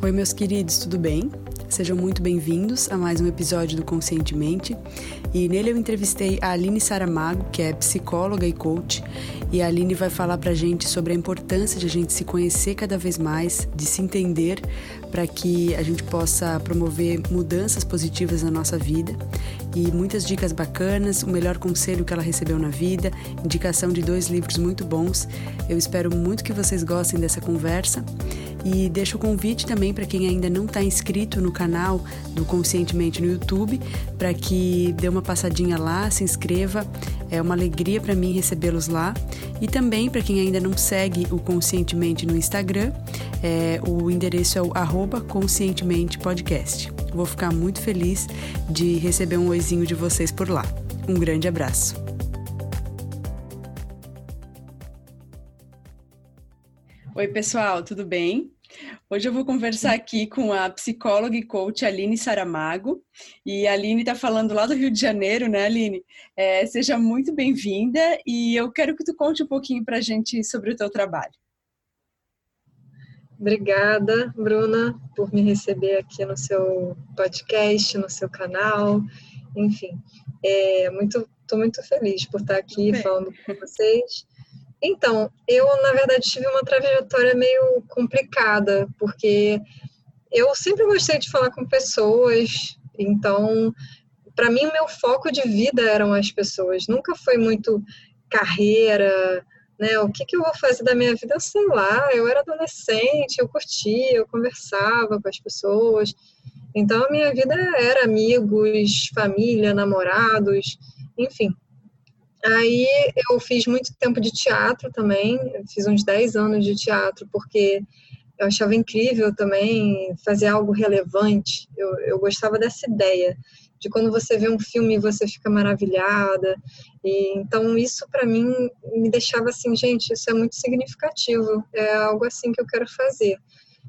Oi, meus queridos, tudo bem? Sejam muito bem-vindos a mais um episódio do Conscientemente. E nele eu entrevistei a Aline Saramago, que é psicóloga e coach, e a Aline vai falar pra gente sobre a importância de a gente se conhecer cada vez mais, de se entender, para que a gente possa promover mudanças positivas na nossa vida. E muitas dicas bacanas, o melhor conselho que ela recebeu na vida, indicação de dois livros muito bons. Eu espero muito que vocês gostem dessa conversa. E deixo o convite também para quem ainda não está inscrito no canal do Conscientemente no YouTube, para que dê uma passadinha lá, se inscreva. É uma alegria para mim recebê-los lá. E também para quem ainda não segue o Conscientemente no Instagram, é, o endereço é o arroba Conscientemente Podcast. Vou ficar muito feliz de receber um oizinho de vocês por lá. Um grande abraço. Oi, pessoal, tudo bem? Hoje eu vou conversar aqui com a psicóloga e coach Aline Saramago. E a Aline está falando lá do Rio de Janeiro, né, Aline? É, seja muito bem-vinda e eu quero que tu conte um pouquinho para a gente sobre o teu trabalho. Obrigada, Bruna, por me receber aqui no seu podcast, no seu canal. Enfim, é, muito, estou muito feliz por estar aqui falando com vocês. Então, eu, na verdade, tive uma trajetória meio complicada, porque eu sempre gostei de falar com pessoas, então, para mim, o meu foco de vida eram as pessoas, nunca foi muito carreira, né? O que, que eu vou fazer da minha vida? Eu sei lá, eu era adolescente, eu curtia, eu conversava com as pessoas, então a minha vida era amigos, família, namorados, enfim. Aí eu fiz muito tempo de teatro também, fiz uns 10 anos de teatro, porque eu achava incrível também fazer algo relevante. Eu, eu gostava dessa ideia de quando você vê um filme você fica maravilhada. E então isso para mim me deixava assim, gente, isso é muito significativo, é algo assim que eu quero fazer.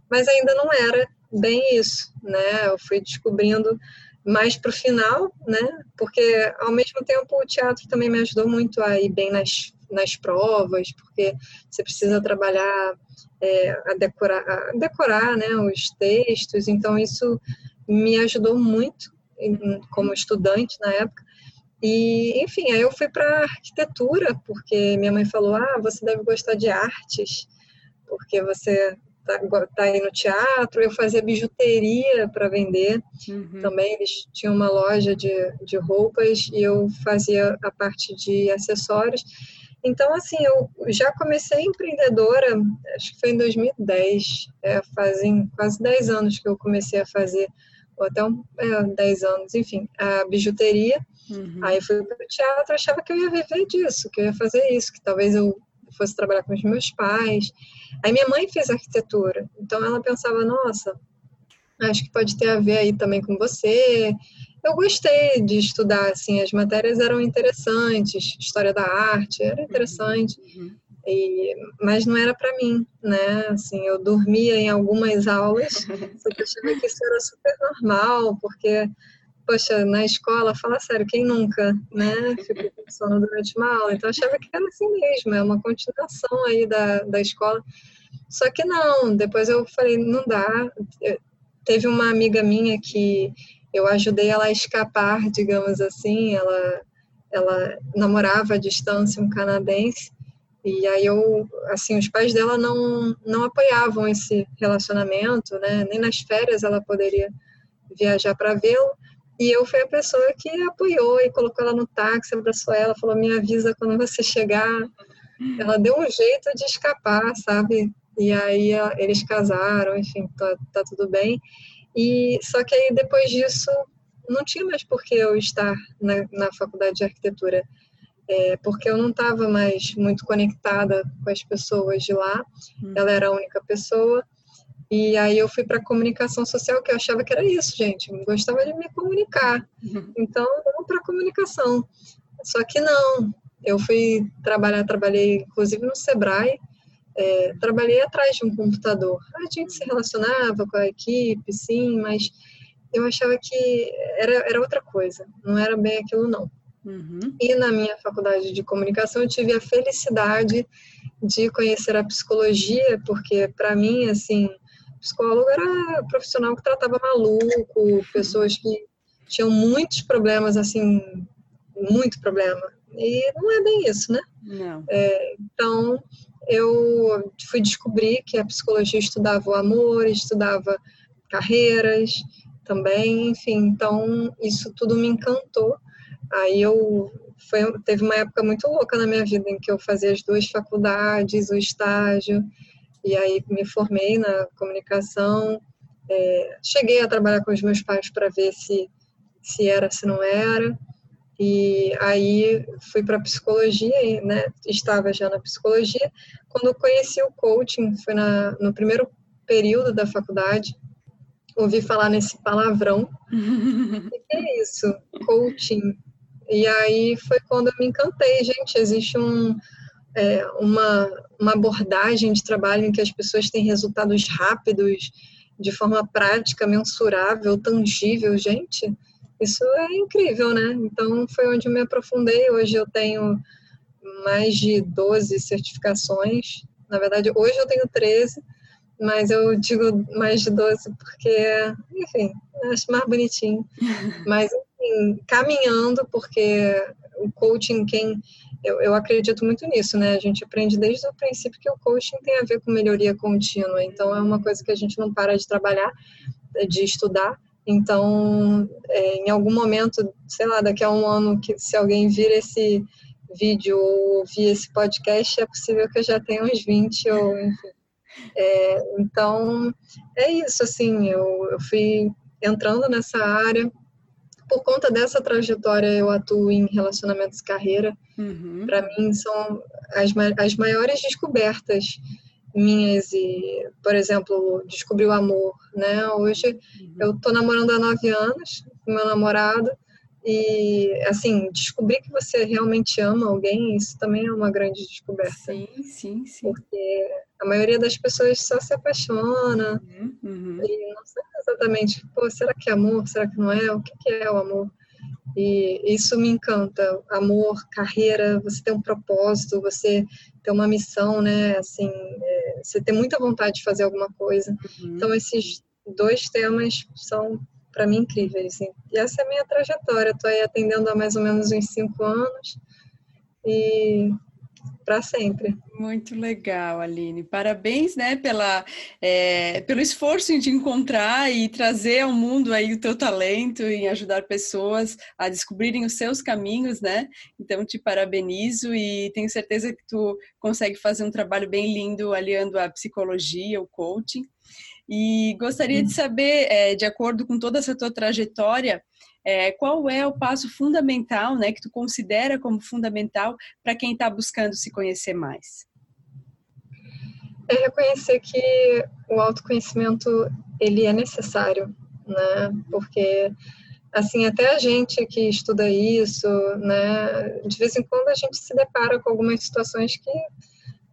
Mas ainda não era bem isso, né? Eu fui descobrindo mais para o final, né? Porque ao mesmo tempo o teatro também me ajudou muito a ir bem nas, nas provas, porque você precisa trabalhar é, a decorar, a decorar, né? Os textos. Então isso me ajudou muito como estudante na época. E, enfim, aí eu fui para arquitetura, porque minha mãe falou: ah, você deve gostar de artes, porque você tá, tá aí no teatro, eu fazia bijuteria para vender uhum. também. Eles tinham uma loja de, de roupas e eu fazia a parte de acessórios. Então, assim, eu já comecei empreendedora, acho que foi em 2010, é, fazem quase 10 anos que eu comecei a fazer, ou até um, é, 10 anos, enfim, a bijuteria. Uhum. Aí fui para o teatro, achava que eu ia viver disso, que eu ia fazer isso, que talvez eu fosse trabalhar com os meus pais. Aí minha mãe fez arquitetura, então ela pensava, nossa, acho que pode ter a ver aí também com você. Eu gostei de estudar, assim, as matérias eram interessantes, história da arte era interessante, uhum. E, mas não era para mim, né? Assim, eu dormia em algumas aulas, só que eu achava que isso era super normal, porque poxa, na escola, fala sério, quem nunca, né, ficou com sono durante uma aula? Então, eu achava que era assim mesmo, é uma continuação aí da, da escola. Só que não, depois eu falei, não dá. Teve uma amiga minha que eu ajudei ela a escapar, digamos assim, ela, ela namorava à distância um canadense, e aí eu, assim, os pais dela não, não apoiavam esse relacionamento, né, nem nas férias ela poderia viajar para vê-lo, e eu fui a pessoa que apoiou e colocou ela no táxi, abraçou ela, falou: me avisa quando você chegar. Ela deu um jeito de escapar, sabe? E aí eles casaram, enfim, tá, tá tudo bem. E só que aí depois disso não tinha mais por que eu estar na, na faculdade de arquitetura, é, porque eu não estava mais muito conectada com as pessoas de lá. Hum. Ela era a única pessoa. E aí eu fui para comunicação social, que eu achava que era isso, gente. Eu gostava de me comunicar. Uhum. Então, vamos para comunicação. Só que não. Eu fui trabalhar, trabalhei inclusive no Sebrae, é, trabalhei atrás de um computador. A gente se relacionava com a equipe, sim, mas eu achava que era, era outra coisa, não era bem aquilo, não. Uhum. E na minha faculdade de comunicação eu tive a felicidade de conhecer a psicologia, porque para mim, assim, psicólogo era profissional que tratava maluco, pessoas que tinham muitos problemas, assim, muito problema. E não é bem isso, né? Não. É, então, eu fui descobrir que a psicologia estudava o amor, estudava carreiras também, enfim, então isso tudo me encantou. Aí eu foi, teve uma época muito louca na minha vida em que eu fazia as duas faculdades, o estágio, e aí me formei na comunicação. É, cheguei a trabalhar com os meus pais para ver se, se era, se não era. E aí fui para psicologia, né? Estava já na psicologia. Quando conheci o coaching, foi na, no primeiro período da faculdade, ouvi falar nesse palavrão. o que é isso? Coaching. E aí foi quando eu me encantei, gente. Existe um, é, uma, uma abordagem de trabalho em que as pessoas têm resultados rápidos, de forma prática, mensurável, tangível, gente. Isso é incrível, né? Então foi onde eu me aprofundei. Hoje eu tenho mais de 12 certificações. Na verdade, hoje eu tenho 13, mas eu digo mais de 12 porque, enfim, acho mais bonitinho. Mas Assim, caminhando, porque o coaching, quem eu, eu, acredito muito nisso, né? A gente aprende desde o princípio que o coaching tem a ver com melhoria contínua. Então, é uma coisa que a gente não para de trabalhar, de estudar. Então, é, em algum momento, sei lá, daqui a um ano, que se alguém vir esse vídeo ou ouvir esse podcast, é possível que eu já tenha uns 20 ou enfim. É, então, é isso, assim, eu, eu fui entrando nessa área, por conta dessa trajetória, eu atuo em relacionamentos carreira. Uhum. Para mim, são as, as maiores descobertas minhas e, por exemplo, descobrir o amor, né? Hoje uhum. eu tô namorando há nove anos com meu namorado e, assim, descobrir que você realmente ama alguém, isso também é uma grande descoberta. Sim, sim, sim. Porque a maioria das pessoas só se apaixona uhum, uhum. e não sabe exatamente, pô, será que é amor? Será que não é? O que é o amor? E isso me encanta. Amor, carreira, você tem um propósito, você tem uma missão, né? Assim, é, você tem muita vontade de fazer alguma coisa. Uhum. Então, esses dois temas são para mim incríveis. E essa é a minha trajetória. Estou aí atendendo há mais ou menos uns cinco anos e para sempre. Muito legal, Aline. Parabéns, né, pela, é, pelo esforço em te encontrar e trazer ao mundo aí o teu talento em ajudar pessoas a descobrirem os seus caminhos, né? Então, te parabenizo e tenho certeza que tu consegue fazer um trabalho bem lindo aliando a psicologia, o coaching. E gostaria de saber, é, de acordo com toda essa tua trajetória, é, qual é o passo fundamental, né, que tu considera como fundamental para quem está buscando se conhecer mais? É reconhecer que o autoconhecimento ele é necessário, né? Porque assim até a gente que estuda isso, né? De vez em quando a gente se depara com algumas situações que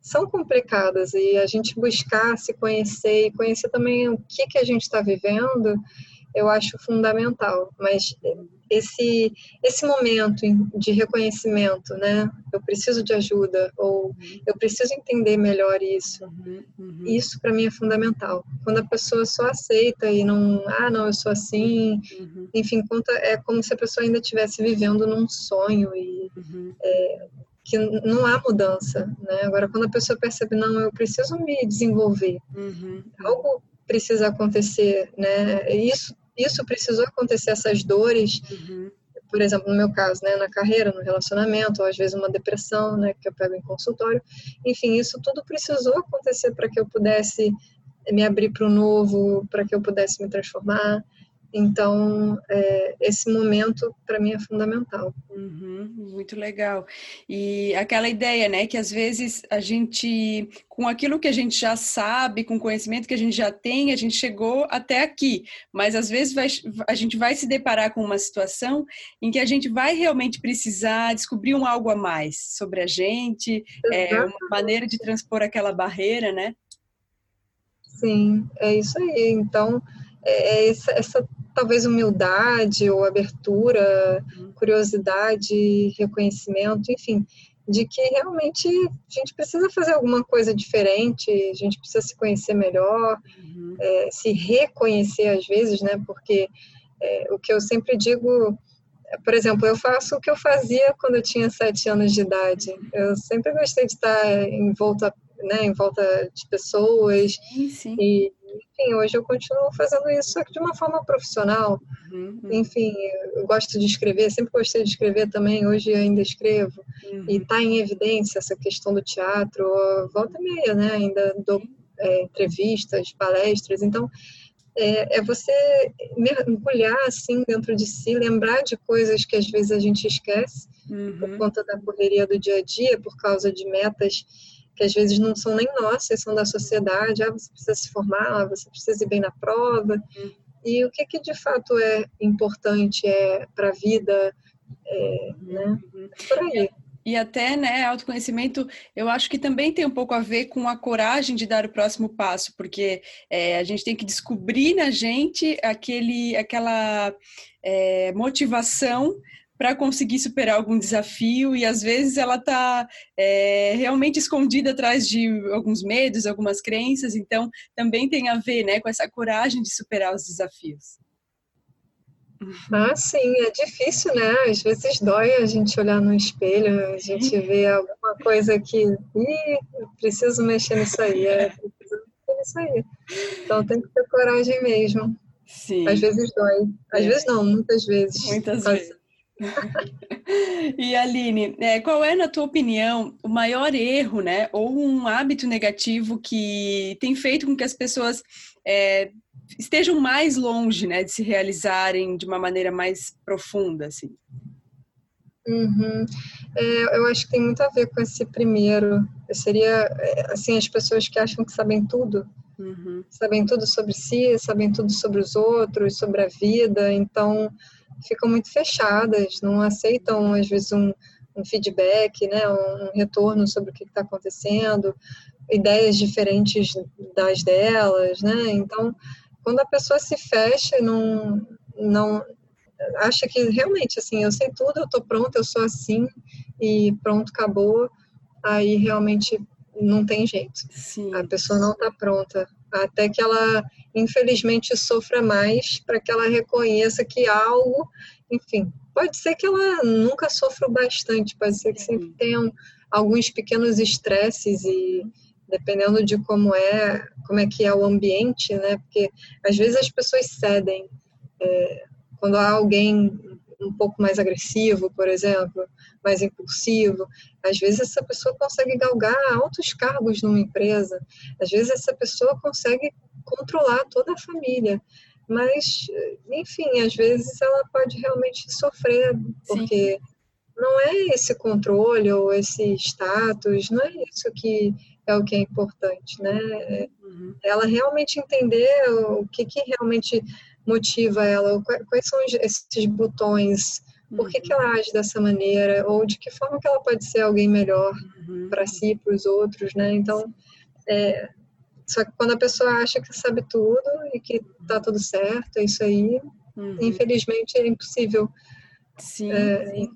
são complicadas e a gente buscar se conhecer e conhecer também o que, que a gente está vivendo, eu acho fundamental. Mas esse, esse momento de reconhecimento, né? Eu preciso de ajuda ou eu preciso entender melhor isso. Uhum, uhum. Isso para mim é fundamental. Quando a pessoa só aceita e não, ah, não, eu sou assim, uhum. enfim, conta, é como se a pessoa ainda estivesse vivendo num sonho e uhum. é, que não há mudança, né? Agora, quando a pessoa percebe, não, eu preciso me desenvolver, uhum. algo precisa acontecer, né? Isso, isso precisou acontecer, essas dores, uhum. por exemplo, no meu caso, né, na carreira, no relacionamento, ou às vezes uma depressão, né, que eu pego em consultório. Enfim, isso tudo precisou acontecer para que eu pudesse me abrir para o novo, para que eu pudesse me transformar. Então, é, esse momento para mim é fundamental. Uhum, muito legal. E aquela ideia, né, que às vezes a gente, com aquilo que a gente já sabe, com o conhecimento que a gente já tem, a gente chegou até aqui. Mas às vezes vai, a gente vai se deparar com uma situação em que a gente vai realmente precisar descobrir um algo a mais sobre a gente, é, uma maneira de transpor aquela barreira, né? Sim, é isso aí. Então, é, é essa, essa talvez humildade ou abertura, curiosidade, reconhecimento, enfim, de que realmente a gente precisa fazer alguma coisa diferente, a gente precisa se conhecer melhor, uhum. é, se reconhecer às vezes, né? Porque é, o que eu sempre digo, por exemplo, eu faço o que eu fazia quando eu tinha sete anos de idade. Eu sempre gostei de estar em volta, né, em volta de pessoas sim, sim. e enfim, hoje eu continuo fazendo isso, só que de uma forma profissional. Uhum. Enfim, eu gosto de escrever, sempre gostei de escrever também, hoje ainda escrevo. Uhum. E está em evidência essa questão do teatro, volta e meia, né? Ainda dou é, entrevistas, palestras, então é, é, você mergulhar assim dentro de si, lembrar de coisas que às vezes a gente esquece uhum. por conta da correria do dia a dia, por causa de metas que às vezes não são nem nossas, são da sociedade. Ah, você precisa se formar, você precisa ir bem na prova. E o que, que de fato é importante é para a vida, é, né? É por aí. E até, né, autoconhecimento, eu acho que também tem um pouco a ver com a coragem de dar o próximo passo, porque é, a gente tem que descobrir na gente aquele, aquela é, motivação para conseguir superar algum desafio e às vezes ela está é, realmente escondida atrás de alguns medos, algumas crenças, então também tem a ver né, com essa coragem de superar os desafios. Ah, sim, é difícil, né? Às vezes dói a gente olhar no espelho, a gente vê alguma coisa que, ih, preciso mexer nisso aí, é, preciso mexer nisso aí. Então tem que ter coragem mesmo. Sim. Às vezes dói. Às é. vezes não, muitas vezes. Muitas vezes. e Aline, é, qual é, na tua opinião, o maior erro, né, ou um hábito negativo que tem feito com que as pessoas é, estejam mais longe, né, de se realizarem de uma maneira mais profunda, assim? Uhum. É, eu acho que tem muito a ver com esse primeiro. Seria, é, assim, as pessoas que acham que sabem tudo, uhum. sabem tudo sobre si, sabem tudo sobre os outros, sobre a vida, então ficam muito fechadas, não aceitam, às vezes, um, um feedback, né, um retorno sobre o que está acontecendo, ideias diferentes das delas, né? Então, quando a pessoa se fecha e não, não acha que realmente, assim, eu sei tudo, eu estou pronta, eu sou assim e pronto, acabou, aí realmente não tem jeito. Sim. A pessoa não está pronta até que ela infelizmente sofra mais para que ela reconheça que algo, enfim, pode ser que ela nunca sofra bastante, pode ser que sempre tenham alguns pequenos estresses e dependendo de como é, como é que é o ambiente, né? Porque às vezes as pessoas cedem é, quando há alguém um pouco mais agressivo, por exemplo, mais impulsivo, às vezes essa pessoa consegue galgar altos cargos numa empresa, às vezes essa pessoa consegue controlar toda a família, mas, enfim, às vezes ela pode realmente sofrer, porque Sim. não é esse controle ou esse status, não é isso que é o que é importante, né? Uhum. Ela realmente entender o que, que realmente motiva ela, quais são esses botões, por que, que ela age dessa maneira, ou de que forma que ela pode ser alguém melhor uhum. para si, para os outros, né? Então, é, só que quando a pessoa acha que sabe tudo e que tá tudo certo, é isso aí, uhum. infelizmente é impossível sim, é, sim.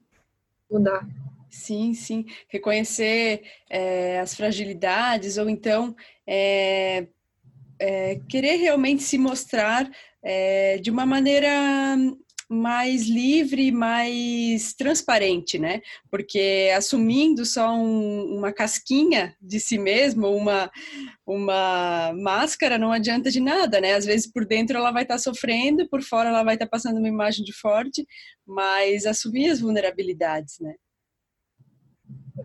mudar. Sim, sim. Reconhecer é, as fragilidades ou então é, é, querer realmente se mostrar é, de uma maneira mais livre, mais transparente, né? Porque assumindo só um, uma casquinha de si mesmo, uma, uma máscara, não adianta de nada, né? Às vezes por dentro ela vai estar tá sofrendo, por fora ela vai estar tá passando uma imagem de forte, mas assumir as vulnerabilidades, né?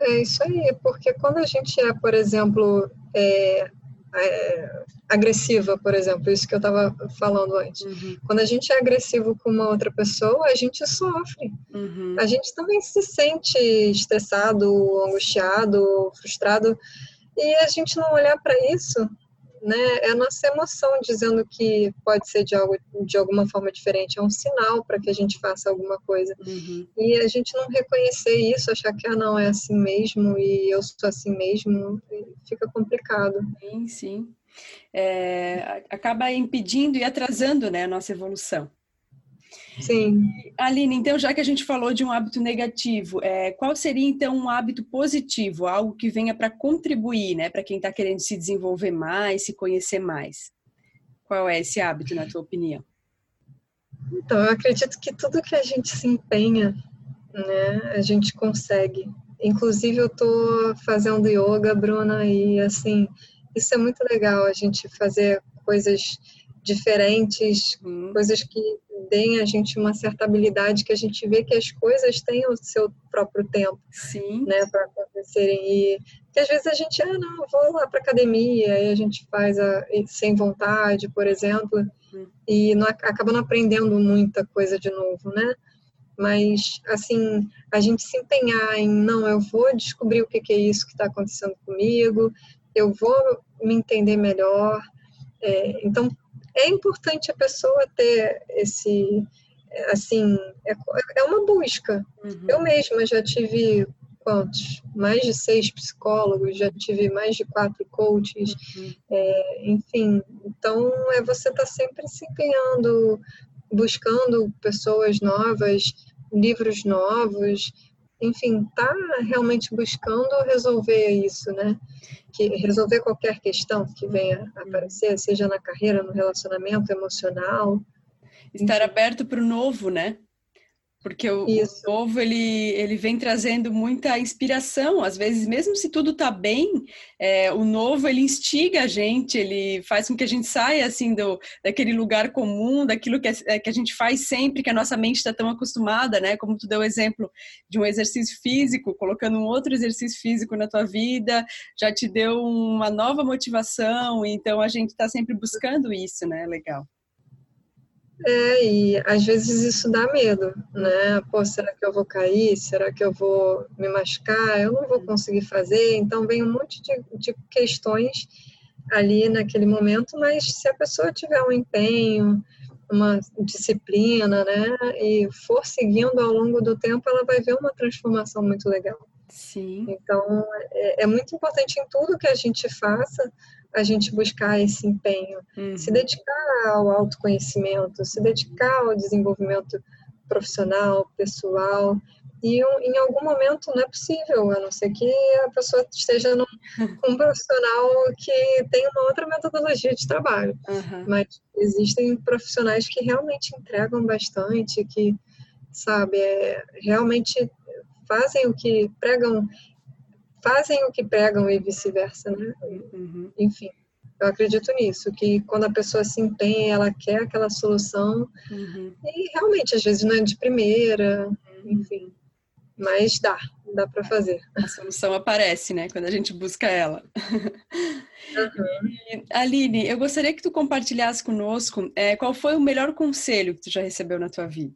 É isso aí, porque quando a gente é, por exemplo, é, é, agressiva, por exemplo, isso que eu estava falando antes. Uhum. Quando a gente é agressivo com uma outra pessoa, a gente sofre. Uhum. A gente também se sente estressado, angustiado, frustrado. E a gente não olhar para isso, né? É a nossa emoção dizendo que pode ser de, algo, de alguma forma diferente. É um sinal para que a gente faça alguma coisa. Uhum. E a gente não reconhecer isso, achar que ah, não é assim mesmo e eu sou assim mesmo, fica complicado. Sim, sim é, acaba impedindo e atrasando né, a nossa evolução. Sim. Aline, então, já que a gente falou de um hábito negativo, é, qual seria então um hábito positivo, algo que venha para contribuir, né, para quem está querendo se desenvolver mais, se conhecer mais? Qual é esse hábito, na tua opinião? Então, eu acredito que tudo que a gente se empenha, né, a gente consegue. Inclusive, eu estou fazendo yoga, Bruna, e assim, isso é muito legal, a gente fazer coisas diferentes, hum. coisas que deem a gente uma certa habilidade, que a gente vê que as coisas têm o seu próprio tempo, Sim. né, para acontecerem. E que às vezes a gente, ah, não, vou lá para academia, e a gente faz a, sem vontade, por exemplo, hum. e não, acaba não aprendendo muita coisa de novo, né? Mas, assim, a gente se empenhar em, não, eu vou descobrir o que, que é isso que está acontecendo comigo, eu vou me entender melhor. É, então, é importante a pessoa ter esse, assim, é, é uma busca. Uhum. Eu mesma já tive quantos? Mais de seis psicólogos, já tive mais de quatro coaches, uhum. é, enfim. Então, é você estar tá sempre se empenhando, buscando pessoas novas, livros novos, enfim, tá realmente buscando resolver isso, né? que resolver qualquer questão que venha aparecer, seja na carreira, no relacionamento emocional. Estar aberto para o novo, né? Porque o, o, novo ele, ele vem trazendo muita inspiração. Às vezes, mesmo se tudo está bem, é, o novo ele instiga a gente, ele faz com que a gente saia assim do, daquele lugar comum, daquilo que, é, que a gente faz sempre, que a nossa mente está tão acostumada, né? Como tu deu o exemplo de um exercício físico, colocando um outro exercício físico na tua vida, já te deu uma nova motivação. Então a gente está sempre buscando isso, né? Legal. É, e às vezes isso dá medo, né? Pô, será que eu vou cair? Será que eu vou me machucar? Eu não vou conseguir fazer. Então, vem um monte de, de questões ali naquele momento, mas se a pessoa tiver um empenho, uma disciplina, né, e for seguindo ao longo do tempo, ela vai ver uma transformação muito legal. Sim. Então, é, é muito importante em tudo que a gente faça, a gente buscar esse empenho, uhum. se dedicar ao autoconhecimento, se dedicar ao desenvolvimento profissional, pessoal. E em algum momento não é possível, a não ser que a pessoa esteja num, com um profissional que tem uma outra metodologia de trabalho. Uhum. Mas existem profissionais que realmente entregam bastante, que, sabe, é, realmente fazem o que pregam fazem o que pregam e vice-versa, né? Uhum. Enfim, eu acredito nisso, que quando a pessoa se empenha, ela quer aquela solução, uhum. e realmente, às vezes não é de primeira, uhum. enfim, mas dá, dá para fazer. A solução aparece, né, quando a gente busca ela. Uhum. Aline, eu gostaria que tu compartilhasse conosco é, qual foi o melhor conselho que tu já recebeu na tua vida?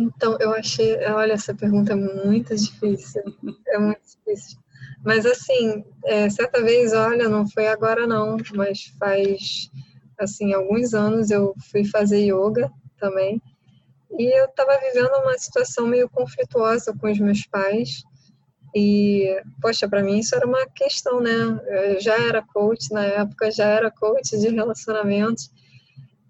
Então, eu achei, olha, essa pergunta é muito difícil, é muito difícil. Mas assim, é, certa vez, olha, não foi agora não, mas faz assim alguns anos eu fui fazer yoga também e eu estava vivendo uma situação meio conflituosa com os meus pais e poxa, para mim isso era uma questão, né? Eu já era coach na época, já era coach de relacionamentos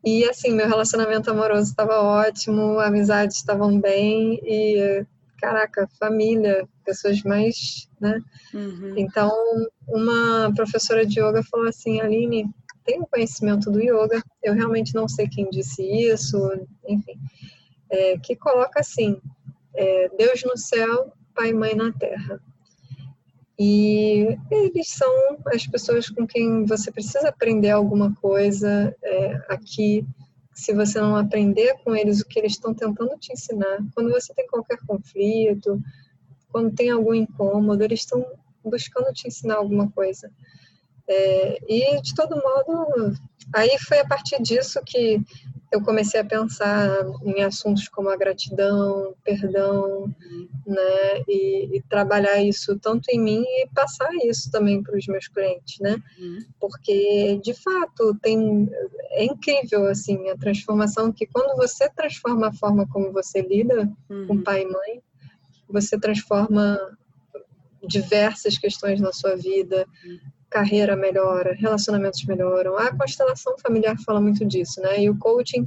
e assim, meu relacionamento amoroso estava ótimo, amizades estavam bem e caraca, família, pessoas mais, né? Uhum. Então, uma professora de yoga falou assim, Aline, tem um conhecimento do yoga, eu realmente não sei quem disse isso, enfim, é, que coloca assim, é, Deus no céu, Pai e Mãe na terra. E eles são as pessoas com quem você precisa aprender alguma coisa é, aqui. Se você não aprender com eles o que eles estão tentando te ensinar, quando você tem qualquer conflito, quando tem algum incômodo, eles estão buscando te ensinar alguma coisa. É, e de todo modo, aí foi a partir disso que eu comecei a pensar em assuntos como a gratidão, perdão, né, e, e, trabalhar isso tanto em mim e passar isso também para os meus clientes, né, uhum. porque de fato tem é incrível assim a transformação que quando você transforma a forma como você lida uhum. com pai e mãe, você transforma diversas questões na sua vida, uhum carreira melhora, relacionamentos melhoram. A constelação familiar fala muito disso, né? E o coaching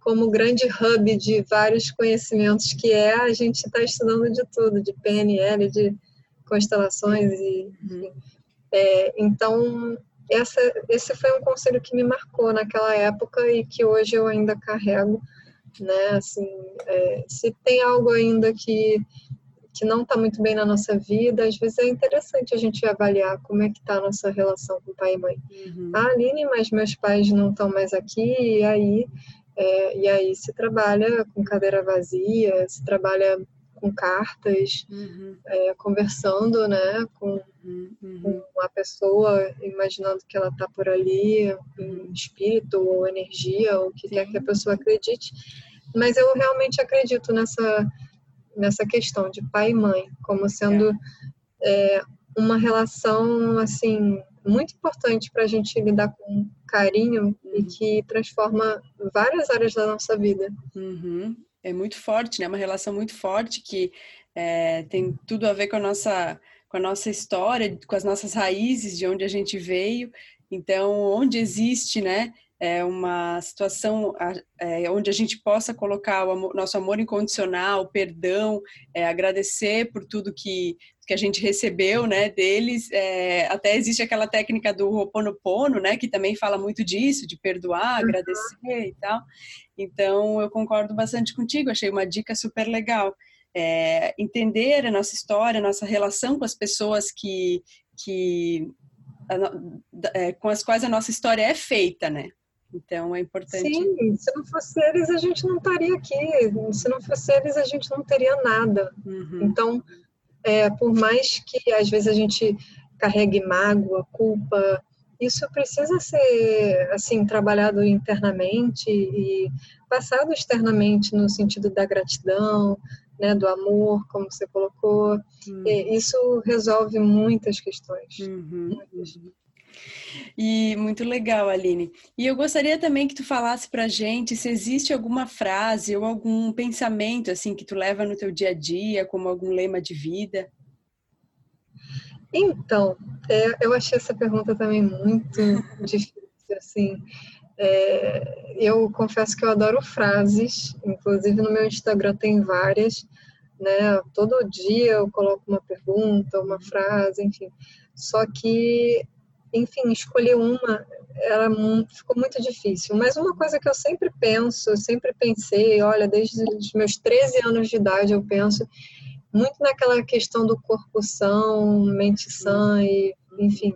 como grande hub de vários conhecimentos que é, a gente está estudando de tudo, de PNL, de constelações e uhum. é, então essa, esse foi um conselho que me marcou naquela época e que hoje eu ainda carrego, né? Assim, é, se tem algo ainda que que não está muito bem na nossa vida, às vezes é interessante a gente avaliar como é que está a nossa relação com pai e mãe. Uhum. Ah, Aline, mas meus pais não estão mais aqui, e aí, é, e aí se trabalha com cadeira vazia, se trabalha com cartas, uhum. é, conversando, né, com, uhum. com a pessoa, imaginando que ela está por ali, em espírito ou energia, ou o que Sim. quer que a pessoa acredite. Mas eu realmente acredito nessa nessa questão de pai e mãe, como sendo é, uma relação assim muito importante para a gente lidar com carinho uhum. e que transforma várias áreas da nossa vida. Uhum. É muito forte, né? Uma relação muito forte que é, tem tudo a ver com a nossa com a nossa história, com as nossas raízes, de onde a gente veio. Então, onde existe, né, é, uma situação é, onde a gente possa colocar o amor, nosso amor incondicional, o perdão, é, agradecer por tudo que, que a gente recebeu né, deles. É, até existe aquela técnica do Ho'oponopono, né, que também fala muito disso, de perdoar, uhum. agradecer e tal. Então, eu concordo bastante contigo, achei uma dica super legal. É, entender a nossa história, a nossa relação com as pessoas que, que é, com as quais a nossa história é feita, né? Então é importante. Sim, se não fosse eles, a gente não estaria aqui. Se não fosse eles, a gente não teria nada. Uhum. Então, é, por mais que às vezes a gente carregue mágoa, culpa, isso precisa ser assim trabalhado internamente e passado externamente no sentido da gratidão, né, do amor, como você colocou. Uhum. isso resolve muitas questões. Uhum. Muitas. E muito legal, Aline. E eu gostaria também que tu falasse pra gente se existe alguma frase ou algum pensamento assim que tu leva no teu dia a dia, como algum lema de vida. Então, é, eu achei essa pergunta também muito difícil, assim. É, eu confesso que eu adoro frases, inclusive no meu Instagram tem várias, né? Todo dia eu coloco uma pergunta, uma frase, enfim. Só que enfim, escolher uma era, ficou muito difícil. Mas uma coisa que eu sempre penso, eu sempre pensei, olha, desde os meus 13 anos de idade eu penso muito naquela questão do corpo são, mente sã e, enfim,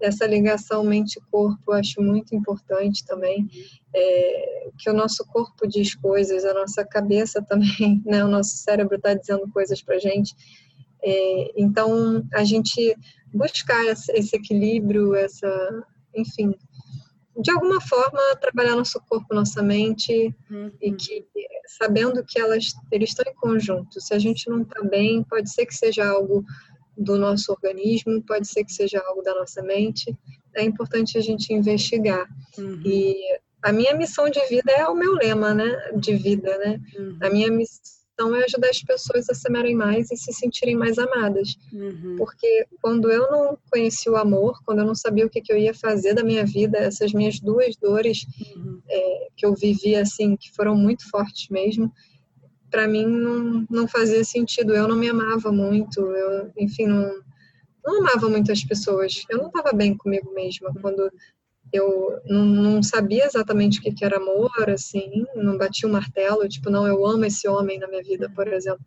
essa ligação mente-corpo eu acho muito importante também. É, que o nosso corpo diz coisas, a nossa cabeça também, né? O nosso cérebro está dizendo coisas para gente. É, então, a gente buscar esse equilíbrio, essa, enfim, de alguma forma trabalhar nosso corpo, nossa mente uhum. e que sabendo que elas eles estão em conjunto. Se a gente não está bem, pode ser que seja algo do nosso organismo, pode ser que seja algo da nossa mente. É importante a gente investigar. Uhum. E a minha missão de vida é o meu lema, né? De vida, né? Uhum. A minha missão então, é ajudar as pessoas a se amarem mais e se sentirem mais amadas. Uhum. Porque quando eu não conheci o amor, quando eu não sabia o que, que eu ia fazer da minha vida, essas minhas duas dores uhum. é, que eu vivi, assim, que foram muito fortes mesmo, para mim não, não fazia sentido. Eu não me amava muito, eu, enfim, não, não amava muito as pessoas. Eu não estava bem comigo mesma quando eu não, não, sabia exatamente o que, que era amor, assim, não batia o um martelo, tipo, não, eu amo esse homem na minha vida, por exemplo.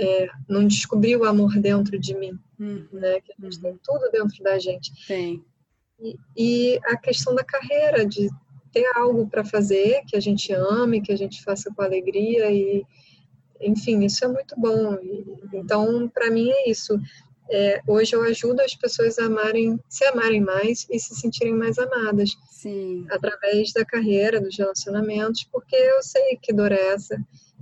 É, não descobri o amor dentro de mim, uhum. né? Que a gente uhum. tem tudo dentro da gente. Tem. E, e a questão da carreira, de ter algo para fazer que a gente ame, que a gente faça com alegria e, enfim, isso é muito bom. E, então, para mim é isso. É, hoje eu ajudo as pessoas a amarem, se amarem mais e se sentirem mais amadas. Sim. Através da carreira, dos relacionamentos, porque eu sei que dor é essa.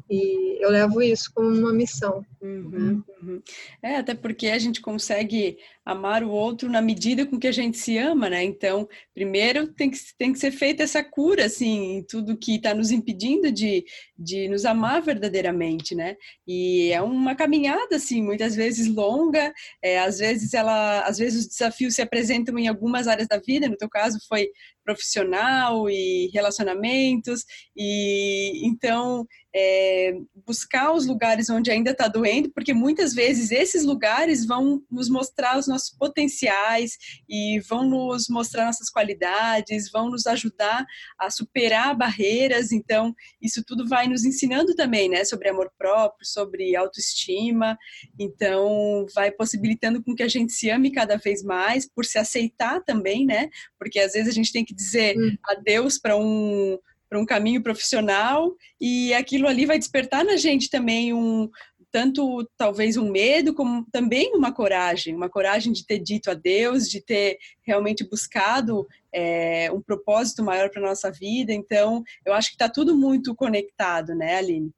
E eu levo isso como uma missão. Uhum, uhum. É, até porque a gente consegue amar o outro na medida com que a gente se ama, né? Então, primeiro tem que, tem que ser feita essa cura, assim, em tudo que está nos impedindo de, de nos amar verdadeiramente, né? E é uma caminhada, assim, muitas vezes longa, é, às vezes ela, às vezes os desafios se apresentam em algumas áreas da vida, no teu caso foi profissional e relacionamentos, e então é, buscar os lugares onde ainda está doendo, porque muitas vezes esses lugares vão nos mostrar os nossos potenciais e vão nos mostrar nossas qualidades, vão nos ajudar a superar barreiras. Então, isso tudo vai nos ensinando também, né, sobre amor próprio, sobre autoestima. Então, vai possibilitando com que a gente se ame cada vez mais, por se aceitar também, né? Porque às vezes a gente tem que dizer hum. adeus para um para um caminho profissional e aquilo ali vai despertar na gente também um tanto talvez um medo como também uma coragem, uma coragem de ter dito a Deus, de ter realmente buscado é, um propósito maior para nossa vida. Então, eu acho que está tudo muito conectado, né, Aline?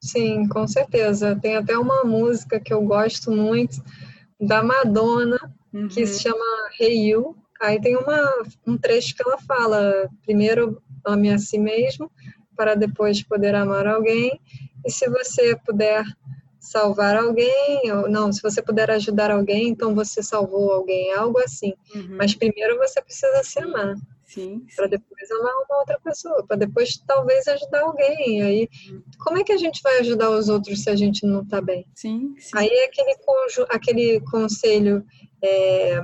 Sim, com certeza. Tem até uma música que eu gosto muito da Madonna uhum. que se chama Hey You, Aí tem uma, um trecho que ela fala: primeiro ame a si mesmo, para depois poder amar alguém. E se você puder salvar alguém, ou não, se você puder ajudar alguém, então você salvou alguém, algo assim. Uhum. Mas primeiro você precisa se amar. Sim, para depois amar uma outra pessoa, para depois talvez ajudar alguém. Aí, uhum. como é que a gente vai ajudar os outros se a gente não está bem? Sim, sim. Aí aquele, aquele conselho, é,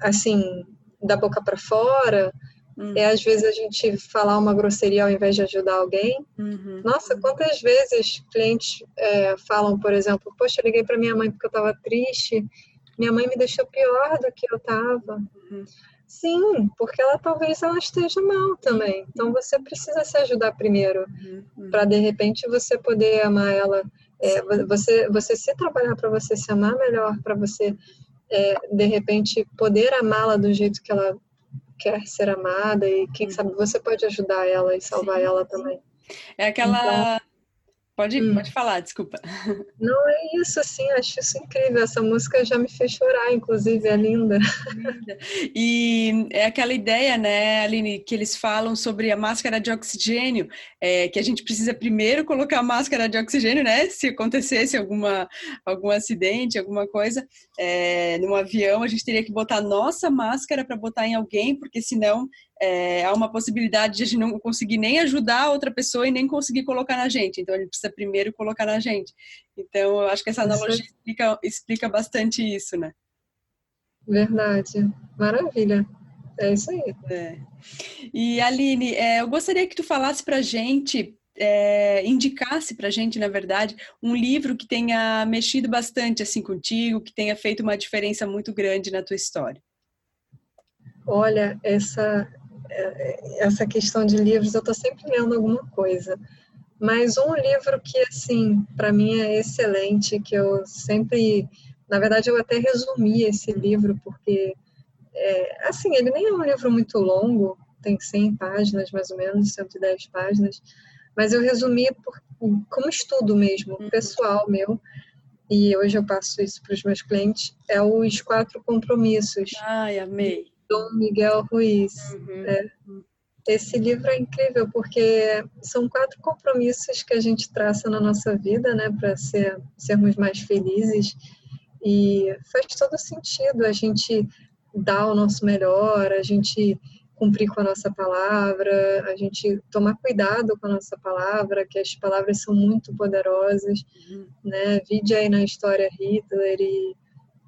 assim, da boca para fora, uhum. é às vezes a gente falar uma grosseria ao invés de ajudar alguém. Uhum. Nossa, quantas vezes clientes é, falam, por exemplo, poxa, eu liguei para minha mãe porque eu estava triste, minha mãe me deixou pior do que eu estava. Uhum. Sim, porque ela talvez ela esteja mal também. Então você precisa se ajudar primeiro, uhum. para de repente você poder amar ela. É, você, você se trabalhar para você se amar melhor, para você é, de repente, poder amá-la do jeito que ela quer ser amada e quem sabe você pode ajudar ela e salvar sim, ela também. É aquela então, Pode, hum. pode falar, desculpa. Não, é isso, assim, acho isso incrível. Essa música já me fez chorar, inclusive, é linda. E é aquela ideia, né, Aline, que eles falam sobre a máscara de oxigênio, é, que a gente precisa primeiro colocar a máscara de oxigênio, né, se acontecesse alguma, algum acidente, alguma coisa, é, num avião, a gente teria que botar a nossa máscara para botar em alguém, porque senão é, há uma possibilidade de a gente não conseguir nem ajudar a outra pessoa e nem conseguir colocar na gente. Então, ele precisa primeiro colocar na gente. Então, eu acho que essa analogia explica, explica bastante isso, né? Verdade. Maravilha. É isso aí. É. E, Aline, é, eu gostaria que tu falasse para a gente, é, indicasse para a gente, na verdade, um livro que tenha mexido bastante assim contigo, que tenha feito uma diferença muito grande na tua história. Olha, essa essa questão de livros, eu estou sempre lendo alguma coisa. Mas um livro que, assim, para mim é excelente, que eu sempre. Na verdade, eu até resumi esse livro, porque, é, assim, ele nem é um livro muito longo, tem 100 páginas, mais ou menos, 110 páginas, mas eu resumi por, como estudo mesmo, uhum. pessoal meu, e hoje eu passo isso para os meus clientes, é os quatro compromissos. Ai, amei. Dom Miguel Ruiz. Uhum. É. Esse livro é incrível porque são quatro compromissos que a gente traça na nossa vida, né, para ser, sermos mais felizes. E faz todo sentido a gente dar o nosso melhor, a gente cumprir com a nossa palavra, a gente tomar cuidado com a nossa palavra, que as palavras são muito poderosas, uhum. né? Vide aí na história Hitler e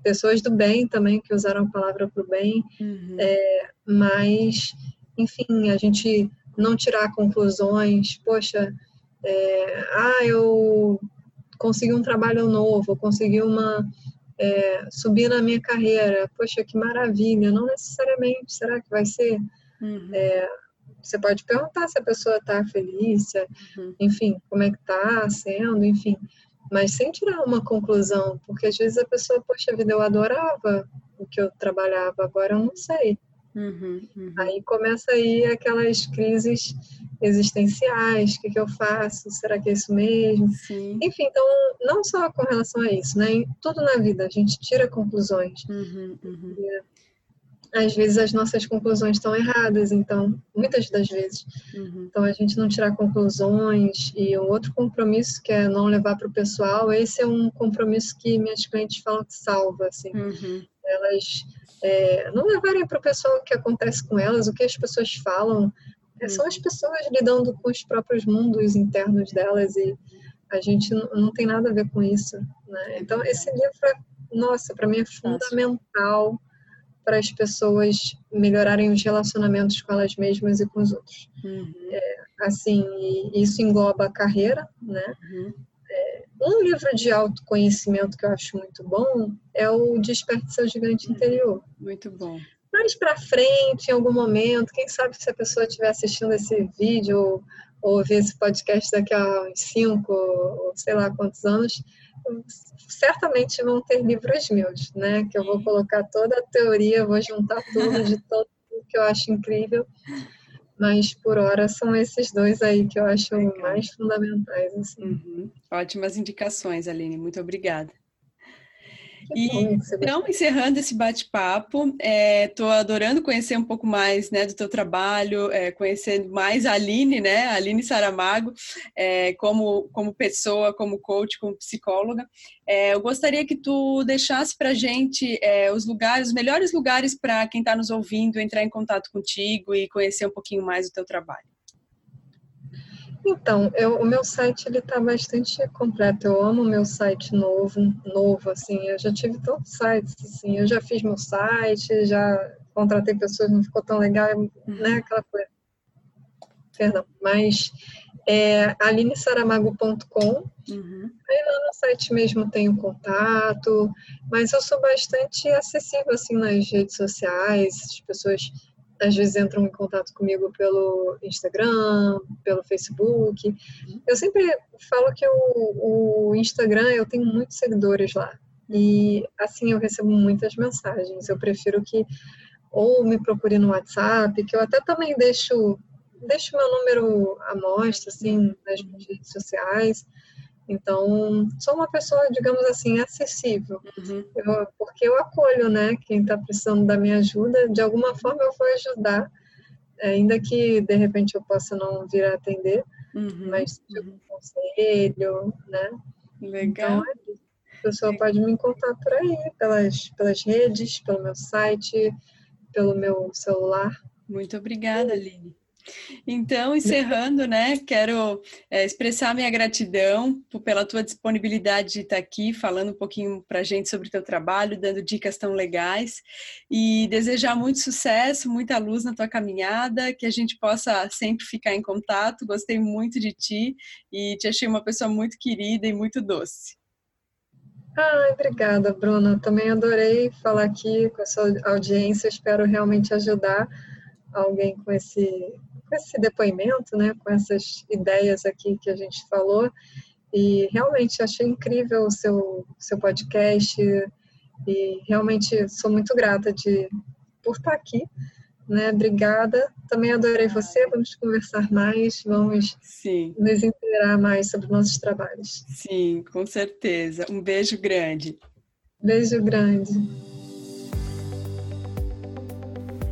pessoas do bem também que usaram a palavra para o bem, uhum. é, mas, enfim, a gente não tirar conclusões, poxa, é, ah, eu consegui um trabalho novo, consegui uma é, subir na minha carreira, poxa, que maravilha, não necessariamente, será que vai ser? Uhum. É, você pode perguntar se a pessoa está feliz, se, uhum. enfim, como é que está sendo, enfim, mas sem tirar uma conclusão, porque às vezes a pessoa, poxa vida, eu adorava o que eu trabalhava, agora eu não sei. Uhum, uhum. Aí começa aí aquelas crises existenciais, o que, que eu faço? Será que é isso mesmo? Sim. Enfim, então, não só com relação a isso, né? Em tudo na vida, a gente tira conclusões. Uhum, uhum. E, às vezes as nossas conclusões estão erradas, então, muitas das vezes. Uhum. Então, a gente não tirar conclusões. E um outro compromisso que é não levar para o pessoal, esse é um compromisso que minhas clientes falam que salva, assim. Uhum. Elas é, não levarem para o pessoal o que acontece com elas, o que as pessoas falam, é, são as pessoas lidando com os próprios mundos internos delas e a gente não, não tem nada a ver com isso. Né? Então, esse livro, é, nossa, para mim é fundamental para as pessoas melhorarem os relacionamentos com elas mesmas e com os outros. Uhum. É, assim, isso engloba a carreira, né? Uhum. É, um livro de autoconhecimento que eu acho muito bom é o Desperte Seu Gigante Interior. Muito bom mais para frente, em algum momento, quem sabe se a pessoa estiver assistindo esse vídeo ou ouvir esse podcast daqui a uns cinco ou sei lá quantos anos, certamente vão ter livros meus, né? Que eu vou colocar toda a teoria, vou juntar tudo de todo que eu acho incrível. Mas por hora são esses dois aí que eu acho mais fundamentais. Assim. Uhum. Ótimas indicações, Aline. Muito obrigada. E, então, encerrando esse bate-papo, estou é, adorando conhecer um pouco mais né, do teu trabalho, é, conhecendo mais a Aline, né, a Aline Saramago, é, como, como pessoa, como coach, como psicóloga. É, eu gostaria que tu deixasse para a gente é, os lugares, os melhores lugares para quem está nos ouvindo entrar em contato contigo e conhecer um pouquinho mais do teu trabalho. Então, eu, o meu site ele está bastante completo. Eu amo o meu site novo, novo assim. Eu já tive tantos sites, assim. Eu já fiz meu site, já contratei pessoas, não ficou tão legal, uhum. né? Aquela coisa. Perdão. Mas é alinesaramago.com. Uhum. Aí lá no site mesmo tem o contato, mas eu sou bastante acessível assim nas redes sociais. As pessoas às vezes entram em contato comigo pelo Instagram, pelo Facebook. Eu sempre falo que o, o Instagram, eu tenho muitos seguidores lá. E assim eu recebo muitas mensagens. Eu prefiro que ou me procure no WhatsApp, que eu até também deixo deixo meu número à mostra, assim, nas redes sociais. Então, sou uma pessoa, digamos assim, acessível, uhum. eu, porque eu acolho, né, quem está precisando da minha ajuda, de alguma forma eu vou ajudar, ainda que de repente eu possa não vir a atender, uhum. mas tipo um conselho, né? Legal. Então, é a pessoa pode me encontrar por aí, pelas, pelas redes, pelo meu site, pelo meu celular. Muito obrigada, Aline. Então, encerrando, né, quero é, expressar minha gratidão pela tua disponibilidade de estar aqui falando um pouquinho para a gente sobre o teu trabalho, dando dicas tão legais e desejar muito sucesso, muita luz na tua caminhada, que a gente possa sempre ficar em contato. Gostei muito de ti e te achei uma pessoa muito querida e muito doce. Ah, obrigada, Bruna. Também adorei falar aqui com a sua audiência. Espero realmente ajudar alguém com esse esse depoimento, né, com essas ideias aqui que a gente falou. E realmente achei incrível o seu, seu podcast e realmente sou muito grata de, por estar aqui. Né? Obrigada. Também adorei você. Vamos conversar mais, vamos Sim. nos inteirar mais sobre nossos trabalhos. Sim, com certeza. Um beijo grande. Beijo grande.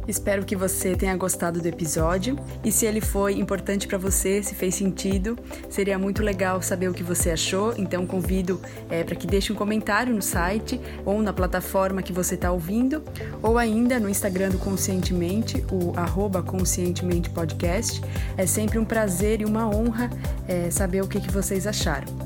Espero que você tenha gostado do episódio e se ele foi importante para você, se fez sentido, seria muito legal saber o que você achou. Então convido é, para que deixe um comentário no site ou na plataforma que você está ouvindo, ou ainda no Instagram do Conscientemente, o arroba Conscientemente Podcast. É sempre um prazer e uma honra é, saber o que, que vocês acharam.